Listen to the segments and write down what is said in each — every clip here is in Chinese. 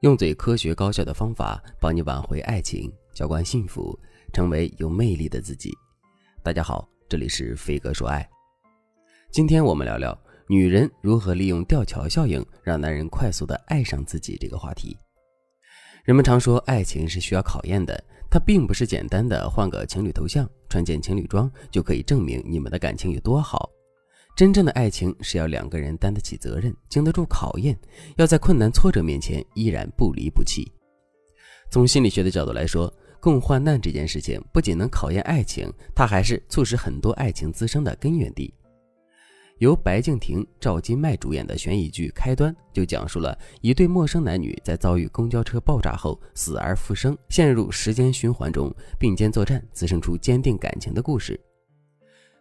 用最科学高效的方法帮你挽回爱情，浇灌幸福，成为有魅力的自己。大家好，这里是飞哥说爱。今天我们聊聊女人如何利用吊桥效应让男人快速的爱上自己这个话题。人们常说爱情是需要考验的，它并不是简单的换个情侣头像、穿件情侣装就可以证明你们的感情有多好。真正的爱情是要两个人担得起责任，经得住考验，要在困难挫折面前依然不离不弃。从心理学的角度来说，共患难这件事情不仅能考验爱情，它还是促使很多爱情滋生的根源地。由白敬亭、赵今麦主演的悬疑剧《开端》就讲述了一对陌生男女在遭遇公交车爆炸后死而复生，陷入时间循环中并肩作战，滋生出坚定感情的故事。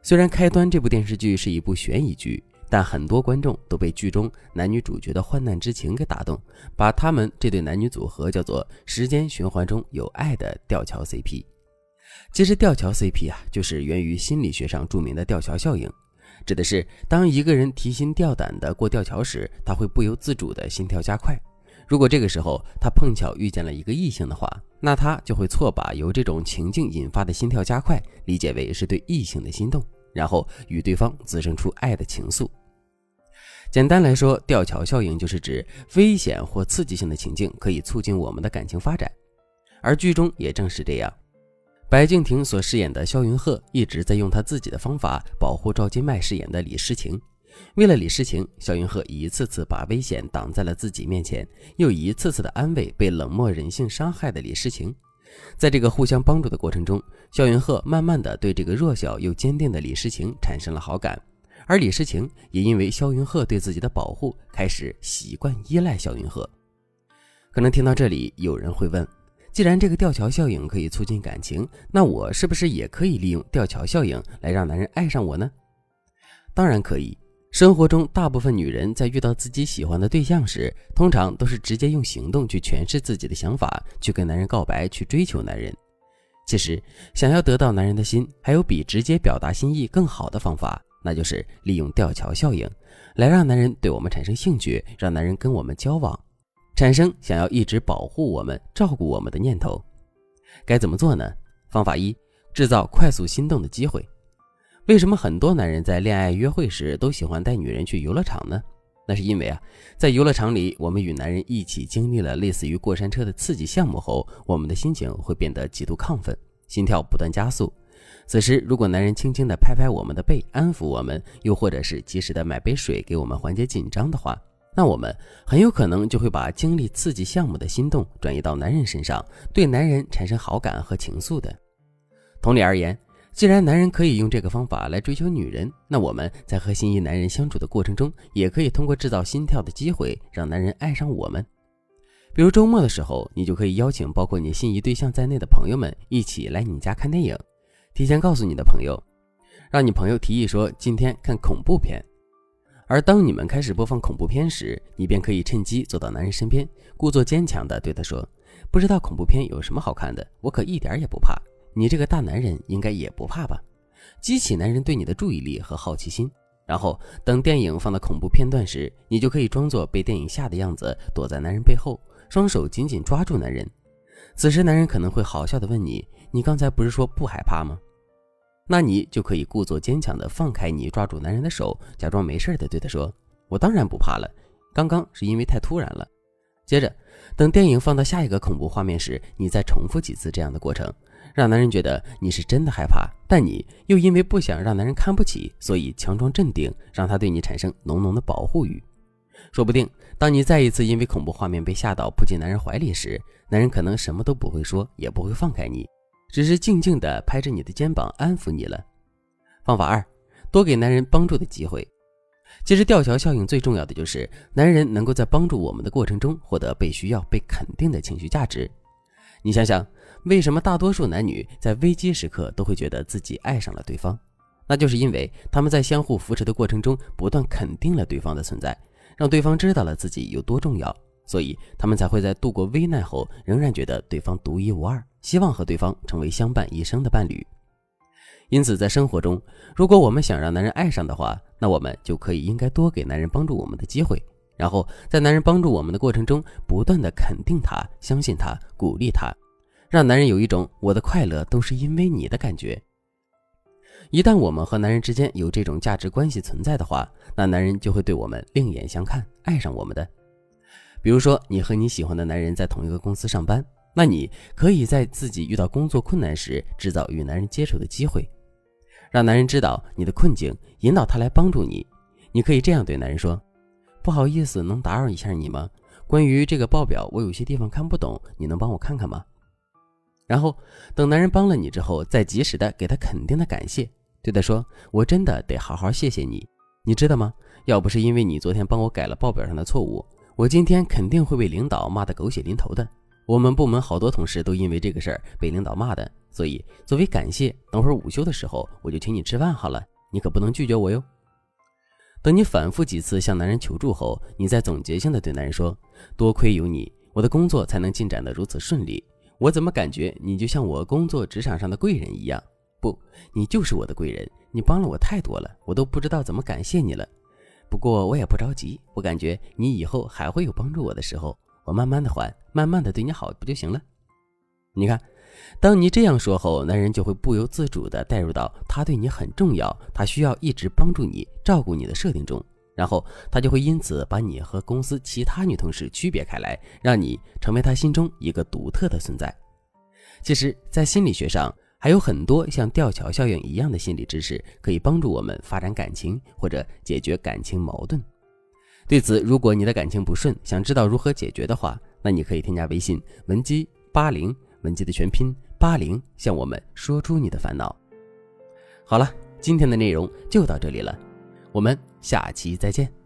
虽然《开端》这部电视剧是一部悬疑剧，但很多观众都被剧中男女主角的患难之情给打动，把他们这对男女组合叫做“时间循环中有爱的吊桥 CP”。其实，吊桥 CP 啊，就是源于心理学上著名的吊桥效应，指的是当一个人提心吊胆地过吊桥时，他会不由自主地心跳加快。如果这个时候他碰巧遇见了一个异性的话，那他就会错把由这种情境引发的心跳加快理解为是对异性的心动。然后与对方滋生出爱的情愫。简单来说，吊桥效应就是指危险或刺激性的情境可以促进我们的感情发展，而剧中也正是这样。白敬亭所饰演的肖云鹤一直在用他自己的方法保护赵今麦饰演的李诗情。为了李诗情，肖云鹤一次次把危险挡在了自己面前，又一次次的安慰被冷漠人性伤害的李诗情。在这个互相帮助的过程中，肖云鹤慢慢的对这个弱小又坚定的李诗情产生了好感，而李诗情也因为肖云鹤对自己的保护，开始习惯依赖肖云鹤。可能听到这里，有人会问：既然这个吊桥效应可以促进感情，那我是不是也可以利用吊桥效应来让男人爱上我呢？当然可以。生活中，大部分女人在遇到自己喜欢的对象时，通常都是直接用行动去诠释自己的想法，去跟男人告白，去追求男人。其实，想要得到男人的心，还有比直接表达心意更好的方法，那就是利用吊桥效应，来让男人对我们产生兴趣，让男人跟我们交往，产生想要一直保护我们、照顾我们的念头。该怎么做呢？方法一：制造快速心动的机会。为什么很多男人在恋爱约会时都喜欢带女人去游乐场呢？那是因为啊，在游乐场里，我们与男人一起经历了类似于过山车的刺激项目后，我们的心情会变得极度亢奋，心跳不断加速。此时，如果男人轻轻地拍拍我们的背，安抚我们，又或者是及时的买杯水给我们缓解紧张的话，那我们很有可能就会把经历刺激项目的心动转移到男人身上，对男人产生好感和情愫的。同理而言。既然男人可以用这个方法来追求女人，那我们在和心仪男人相处的过程中，也可以通过制造心跳的机会，让男人爱上我们。比如周末的时候，你就可以邀请包括你心仪对象在内的朋友们一起来你家看电影，提前告诉你的朋友，让你朋友提议说今天看恐怖片。而当你们开始播放恐怖片时，你便可以趁机走到男人身边，故作坚强地对他说：“不知道恐怖片有什么好看的，我可一点也不怕。”你这个大男人应该也不怕吧？激起男人对你的注意力和好奇心，然后等电影放到恐怖片段时，你就可以装作被电影吓的样子，躲在男人背后，双手紧紧抓住男人。此时男人可能会好笑的问你：“你刚才不是说不害怕吗？”那你就可以故作坚强的放开你抓住男人的手，假装没事的对他说：“我当然不怕了，刚刚是因为太突然了。”接着，等电影放到下一个恐怖画面时，你再重复几次这样的过程。让男人觉得你是真的害怕，但你又因为不想让男人看不起，所以强装镇定，让他对你产生浓浓的保护欲。说不定，当你再一次因为恐怖画面被吓到扑进男人怀里时，男人可能什么都不会说，也不会放开你，只是静静地拍着你的肩膀安抚你了。方法二，多给男人帮助的机会。其实吊桥效应最重要的就是男人能够在帮助我们的过程中获得被需要、被肯定的情绪价值。你想想。为什么大多数男女在危机时刻都会觉得自己爱上了对方？那就是因为他们在相互扶持的过程中，不断肯定了对方的存在，让对方知道了自己有多重要，所以他们才会在度过危难后，仍然觉得对方独一无二，希望和对方成为相伴一生的伴侣。因此，在生活中，如果我们想让男人爱上的话，那我们就可以应该多给男人帮助我们的机会。然后在男人帮助我们的过程中，不断的肯定他、相信他、鼓励他，让男人有一种我的快乐都是因为你的感觉。一旦我们和男人之间有这种价值关系存在的话，那男人就会对我们另眼相看，爱上我们的。比如说，你和你喜欢的男人在同一个公司上班，那你可以在自己遇到工作困难时，制造与男人接触的机会，让男人知道你的困境，引导他来帮助你。你可以这样对男人说：“不好意思，能打扰一下你吗？关于这个报表，我有些地方看不懂，你能帮我看看吗？”然后等男人帮了你之后，再及时的给他肯定的感谢，对他说：“我真的得好好谢谢你，你知道吗？要不是因为你昨天帮我改了报表上的错误。”我今天肯定会被领导骂得狗血淋头的。我们部门好多同事都因为这个事儿被领导骂的，所以作为感谢，等会儿午休的时候我就请你吃饭好了，你可不能拒绝我哟。等你反复几次向男人求助后，你再总结性的对男人说：“多亏有你，我的工作才能进展得如此顺利。我怎么感觉你就像我工作职场上的贵人一样？不，你就是我的贵人，你帮了我太多了，我都不知道怎么感谢你了。”不过我也不着急，我感觉你以后还会有帮助我的时候，我慢慢的还，慢慢的对你好不就行了？你看，当你这样说后，男人就会不由自主的带入到他对你很重要，他需要一直帮助你、照顾你的设定中，然后他就会因此把你和公司其他女同事区别开来，让你成为他心中一个独特的存在。其实，在心理学上。还有很多像吊桥效应一样的心理知识，可以帮助我们发展感情或者解决感情矛盾。对此，如果你的感情不顺，想知道如何解决的话，那你可以添加微信文姬八零，文姬的全拼八零，向我们说出你的烦恼。好了，今天的内容就到这里了，我们下期再见。